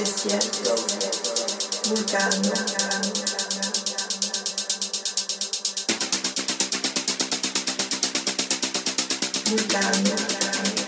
desierto, buscando. Buscando.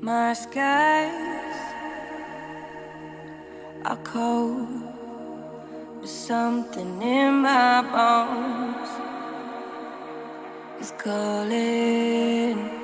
My skies are cold, but something in my bones is calling.